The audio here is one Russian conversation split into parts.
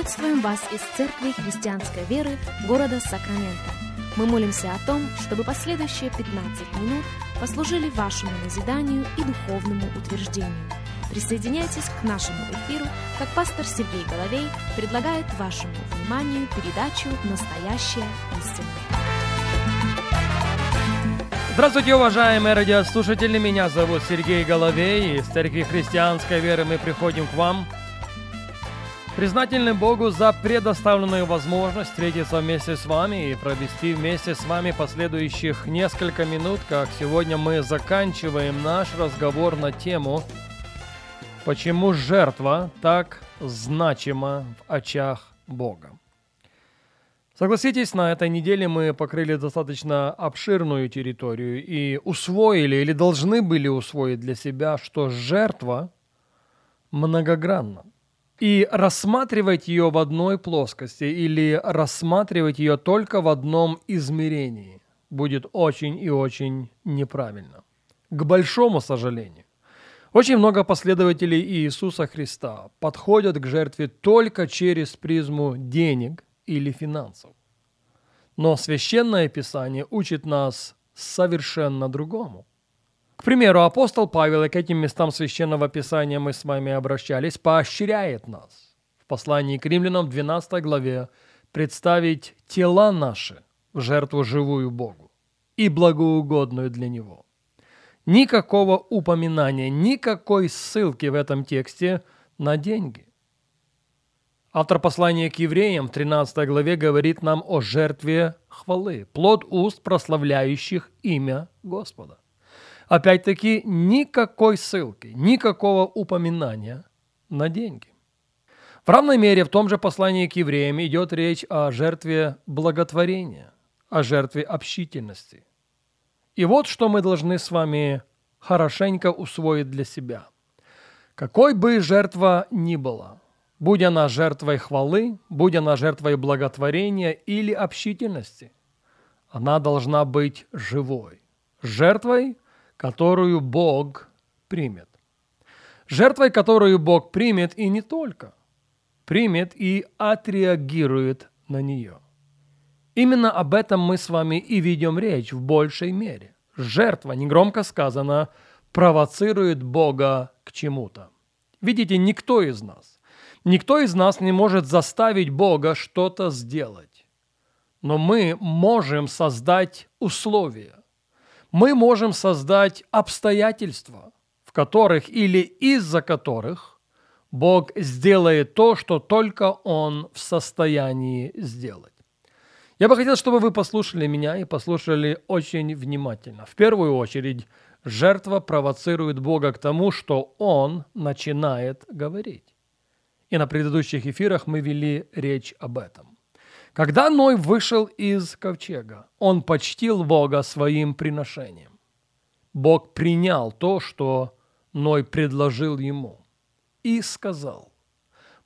Приветствуем вас из Церкви Христианской Веры города Сакраменто. Мы молимся о том, чтобы последующие 15 минут послужили вашему назиданию и духовному утверждению. Присоединяйтесь к нашему эфиру, как пастор Сергей Головей предлагает вашему вниманию передачу «Настоящая истина». Здравствуйте, уважаемые радиослушатели! Меня зовут Сергей Головей. Из Церкви Христианской Веры мы приходим к вам – Признательны Богу за предоставленную возможность встретиться вместе с вами и провести вместе с вами последующих несколько минут, как сегодня мы заканчиваем наш разговор на тему «Почему жертва так значима в очах Бога?». Согласитесь, на этой неделе мы покрыли достаточно обширную территорию и усвоили или должны были усвоить для себя, что жертва многогранна – и рассматривать ее в одной плоскости или рассматривать ее только в одном измерении будет очень и очень неправильно. К большому сожалению. Очень много последователей Иисуса Христа подходят к жертве только через призму денег или финансов. Но Священное Писание учит нас совершенно другому. К примеру, апостол Павел, и к этим местам Священного Писания мы с вами обращались, поощряет нас в послании к римлянам 12 главе представить тела наши в жертву живую Богу и благоугодную для Него. Никакого упоминания, никакой ссылки в этом тексте на деньги. Автор послания к евреям в 13 главе говорит нам о жертве хвалы, плод уст, прославляющих имя Господа. Опять-таки, никакой ссылки, никакого упоминания на деньги. В равной мере в том же послании к евреям идет речь о жертве благотворения, о жертве общительности. И вот что мы должны с вами хорошенько усвоить для себя. Какой бы жертва ни была, будь она жертвой хвалы, будь она жертвой благотворения или общительности, она должна быть живой. Жертвой – которую Бог примет. Жертвой, которую Бог примет, и не только. Примет и отреагирует на нее. Именно об этом мы с вами и ведем речь в большей мере. Жертва, негромко сказано, провоцирует Бога к чему-то. Видите, никто из нас, никто из нас не может заставить Бога что-то сделать. Но мы можем создать условия мы можем создать обстоятельства, в которых или из-за которых Бог сделает то, что только Он в состоянии сделать. Я бы хотел, чтобы вы послушали меня и послушали очень внимательно. В первую очередь, жертва провоцирует Бога к тому, что Он начинает говорить. И на предыдущих эфирах мы вели речь об этом. Когда Ной вышел из ковчега, он почтил Бога своим приношением. Бог принял то, что Ной предложил ему, и сказал.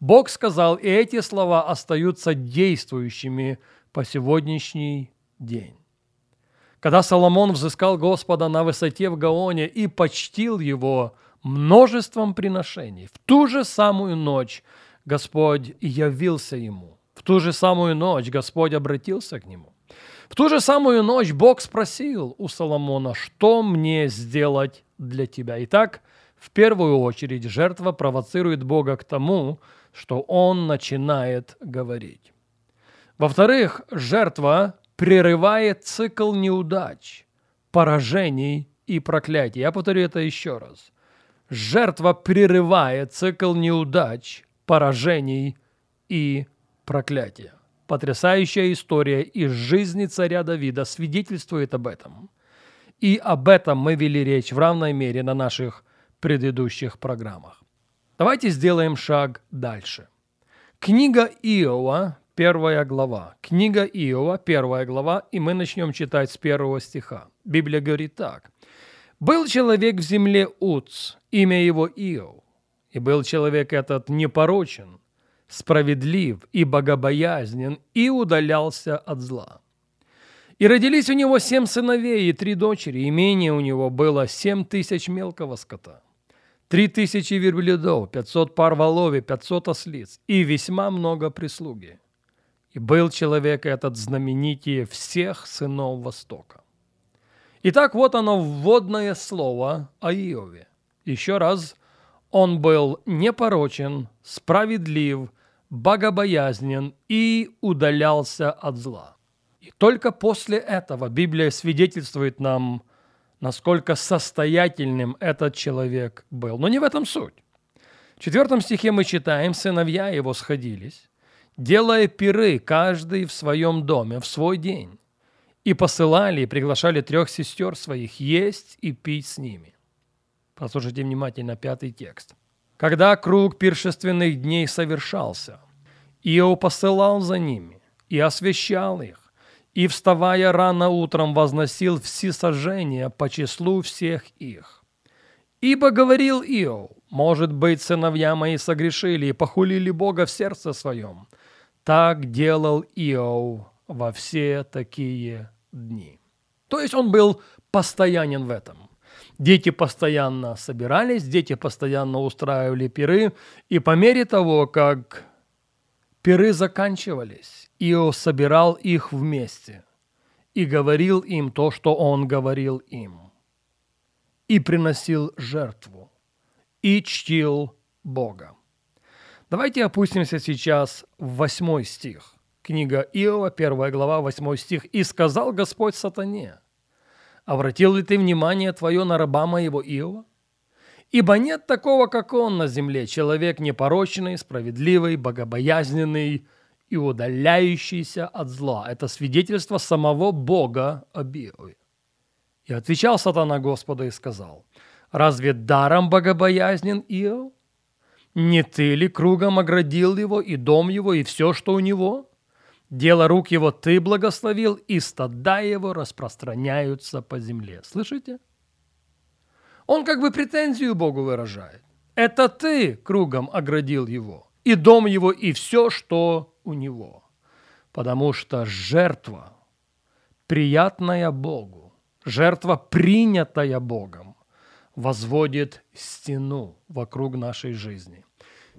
Бог сказал, и эти слова остаются действующими по сегодняшний день. Когда Соломон взыскал Господа на высоте в Гаоне и почтил его множеством приношений, в ту же самую ночь Господь явился ему – в ту же самую ночь Господь обратился к нему. В ту же самую ночь Бог спросил у Соломона, что мне сделать для тебя. Итак, в первую очередь жертва провоцирует Бога к тому, что он начинает говорить. Во-вторых, жертва прерывает цикл неудач, поражений и проклятий. Я повторю это еще раз. Жертва прерывает цикл неудач, поражений и проклятия. Потрясающая история из жизни царя Давида свидетельствует об этом. И об этом мы вели речь в равной мере на наших предыдущих программах. Давайте сделаем шаг дальше. Книга Иова, первая глава. Книга Иова, первая глава, и мы начнем читать с первого стиха. Библия говорит так. «Был человек в земле Уц, имя его Иов, и был человек этот непорочен, справедлив и богобоязнен, и удалялся от зла. И родились у него семь сыновей и три дочери, имение у него было семь тысяч мелкого скота, три тысячи верблюдов, пятьсот пар волов и пятьсот ослиц, и весьма много прислуги. И был человек этот знаменитее всех сынов Востока. Итак, вот оно вводное слово о Иове. Еще раз, он был непорочен, справедлив, богобоязнен и удалялся от зла. И только после этого Библия свидетельствует нам, насколько состоятельным этот человек был. Но не в этом суть. В четвертом стихе мы читаем, сыновья его сходились, делая пиры каждый в своем доме в свой день, и посылали и приглашали трех сестер своих есть и пить с ними. Послушайте внимательно пятый текст. Когда круг пиршественных дней совершался, Иов посылал за ними и освещал их, и, вставая рано утром, возносил всесожжения по числу всех их. Ибо говорил Иов, может быть, сыновья мои согрешили и похулили Бога в сердце своем. Так делал Иов во все такие дни. То есть он был постоянен в этом. Дети постоянно собирались, дети постоянно устраивали пиры, и по мере того, как пиры заканчивались, Иов собирал их вместе и говорил им то, что он говорил им, и приносил жертву, и чтил Бога. Давайте опустимся сейчас в восьмой стих. Книга Иова, первая глава, восьмой стих. «И сказал Господь сатане, обратил ли ты внимание твое на раба моего Иова? Ибо нет такого, как он на земле, человек непорочный, справедливый, богобоязненный, и удаляющийся от зла. Это свидетельство самого Бога об Иове. И отвечал сатана Господа и сказал, «Разве даром богобоязнен Иов? Не ты ли кругом оградил его и дом его, и все, что у него? Дело рук его ты благословил, и стада его распространяются по земле». Слышите? Он как бы претензию Богу выражает. Это ты кругом оградил его, и дом его, и все, что у него, потому что жертва, приятная Богу, жертва, принятая Богом, возводит стену вокруг нашей жизни,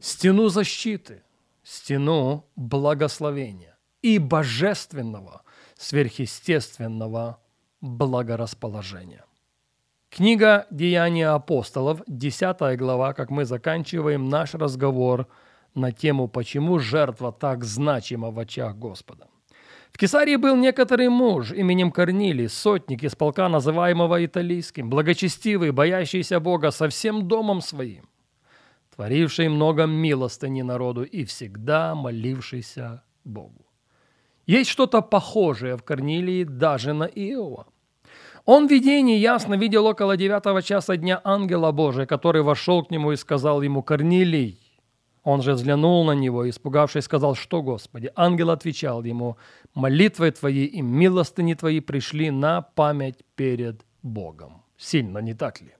стену защиты, стену благословения и божественного, сверхъестественного благорасположения. Книга «Деяния апостолов», 10 глава, как мы заканчиваем наш разговор – на тему «Почему жертва так значима в очах Господа?». В Кесарии был некоторый муж именем Корнилий, сотник из полка, называемого Италийским, благочестивый, боящийся Бога со всем домом своим, творивший много милостыни народу и всегда молившийся Богу. Есть что-то похожее в Корнилии даже на Иова. Он в видении ясно видел около девятого часа дня ангела Божия, который вошел к нему и сказал ему, «Корнилий, он же взглянул на него, испугавшись, сказал, что, Господи? Ангел отвечал ему, молитвы твои и милостыни твои пришли на память перед Богом. Сильно, не так ли?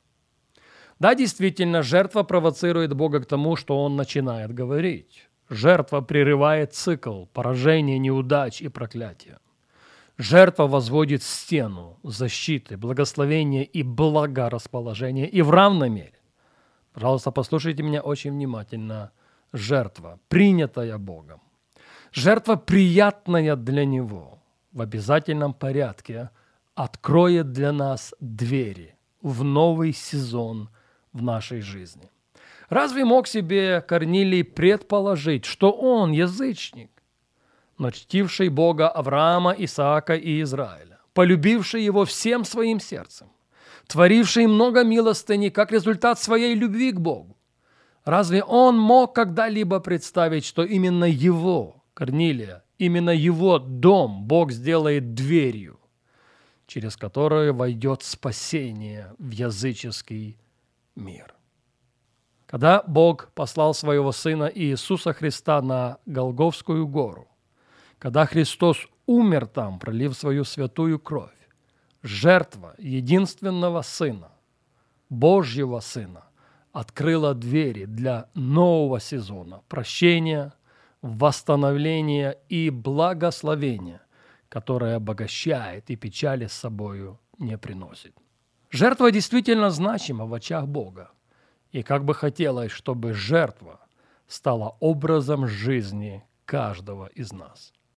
Да, действительно, жертва провоцирует Бога к тому, что он начинает говорить. Жертва прерывает цикл поражения, неудач и проклятия. Жертва возводит стену защиты, благословения и благорасположения и в равной мере. Пожалуйста, послушайте меня очень внимательно – жертва, принятая Богом, жертва, приятная для Него, в обязательном порядке откроет для нас двери в новый сезон в нашей жизни. Разве мог себе Корнилий предположить, что он язычник, но чтивший Бога Авраама, Исаака и Израиля, полюбивший его всем своим сердцем, творивший много милостыни как результат своей любви к Богу, Разве он мог когда-либо представить, что именно его, Корнилия, именно его дом Бог сделает дверью, через которую войдет спасение в языческий мир? Когда Бог послал своего Сына Иисуса Христа на Голговскую гору, когда Христос умер там, пролив свою святую кровь, жертва единственного Сына, Божьего Сына, открыла двери для нового сезона прощения, восстановления и благословения, которое обогащает и печали с собою не приносит. Жертва действительно значима в очах Бога. И как бы хотелось, чтобы жертва стала образом жизни каждого из нас.